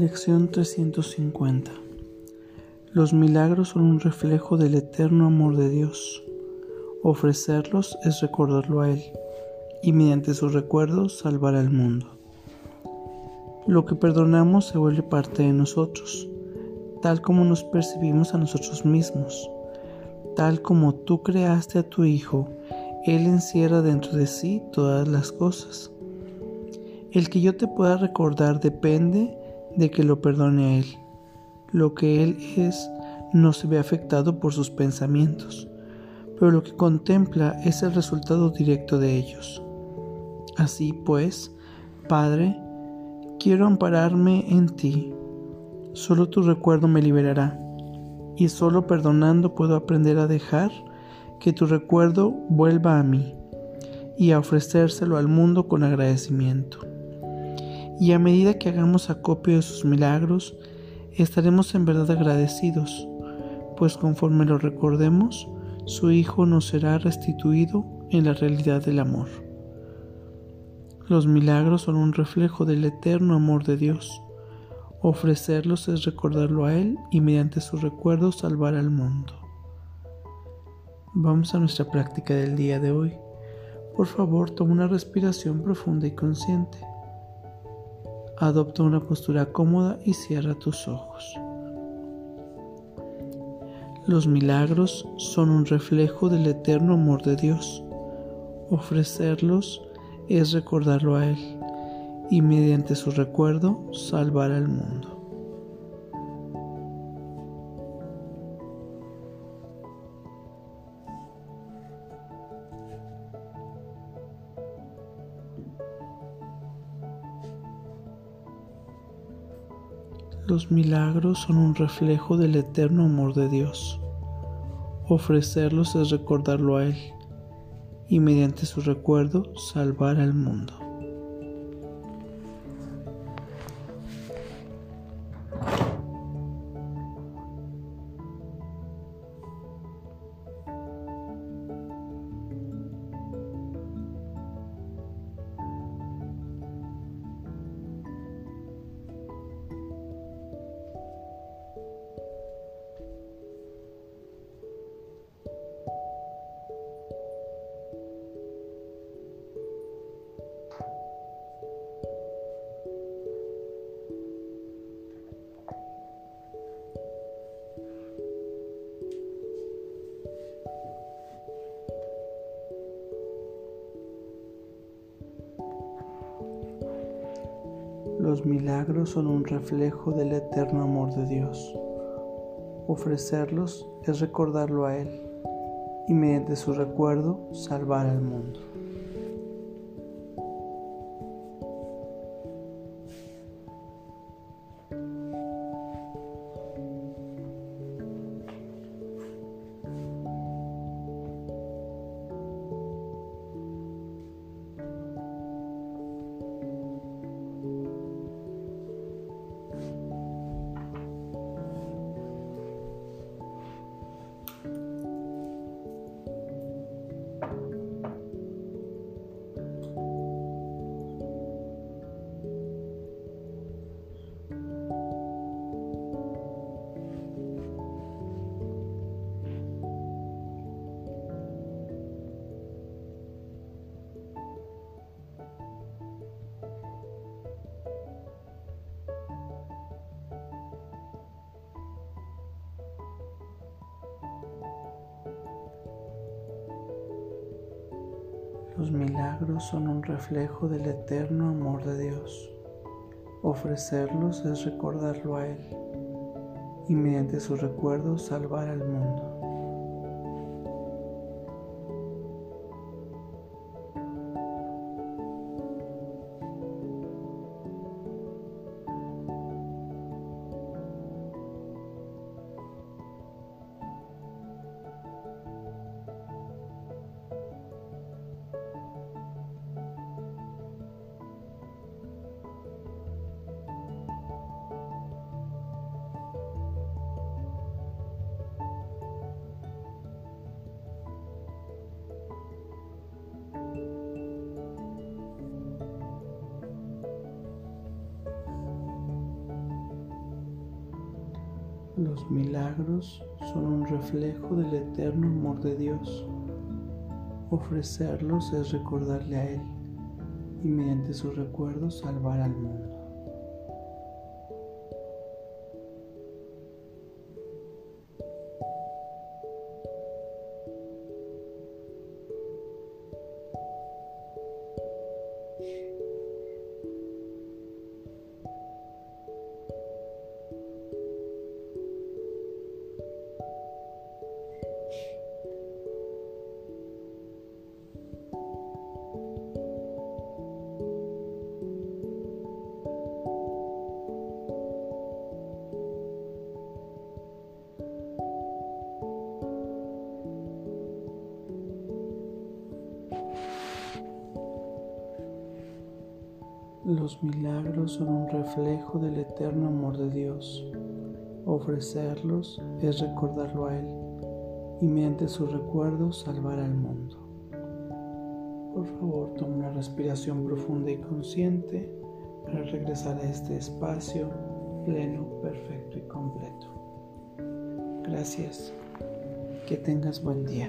Lección 350 Los milagros son un reflejo del eterno amor de Dios. Ofrecerlos es recordarlo a Él y mediante sus recuerdos salvar al mundo. Lo que perdonamos se vuelve parte de nosotros, tal como nos percibimos a nosotros mismos. Tal como tú creaste a tu Hijo, Él encierra dentro de sí todas las cosas. El que yo te pueda recordar depende de que lo perdone a Él. Lo que Él es no se ve afectado por sus pensamientos, pero lo que contempla es el resultado directo de ellos. Así pues, Padre, quiero ampararme en ti. Solo tu recuerdo me liberará, y solo perdonando puedo aprender a dejar que tu recuerdo vuelva a mí y a ofrecérselo al mundo con agradecimiento y a medida que hagamos acopio de sus milagros, estaremos en verdad agradecidos, pues conforme lo recordemos, su Hijo nos será restituido en la realidad del amor. Los milagros son un reflejo del eterno amor de Dios. Ofrecerlos es recordarlo a Él y mediante sus recuerdos salvar al mundo. Vamos a nuestra práctica del día de hoy. Por favor, toma una respiración profunda y consciente. Adopta una postura cómoda y cierra tus ojos. Los milagros son un reflejo del eterno amor de Dios. Ofrecerlos es recordarlo a Él y mediante su recuerdo salvar al mundo. Los milagros son un reflejo del eterno amor de Dios. Ofrecerlos es recordarlo a Él y mediante su recuerdo salvar al mundo. Los milagros son un reflejo del eterno amor de Dios. Ofrecerlos es recordarlo a Él y mediante su recuerdo salvar al mundo. Los milagros son un reflejo del eterno amor de Dios. Ofrecerlos es recordarlo a Él y mediante su recuerdo salvar al mundo. Los milagros son un reflejo del eterno amor de Dios. Ofrecerlos es recordarle a Él y mediante sus recuerdos salvar al mundo. Los milagros son un reflejo del eterno amor de Dios. Ofrecerlos es recordarlo a Él y mediante sus recuerdos salvar al mundo. Por favor, toma una respiración profunda y consciente para regresar a este espacio pleno, perfecto y completo. Gracias. Que tengas buen día.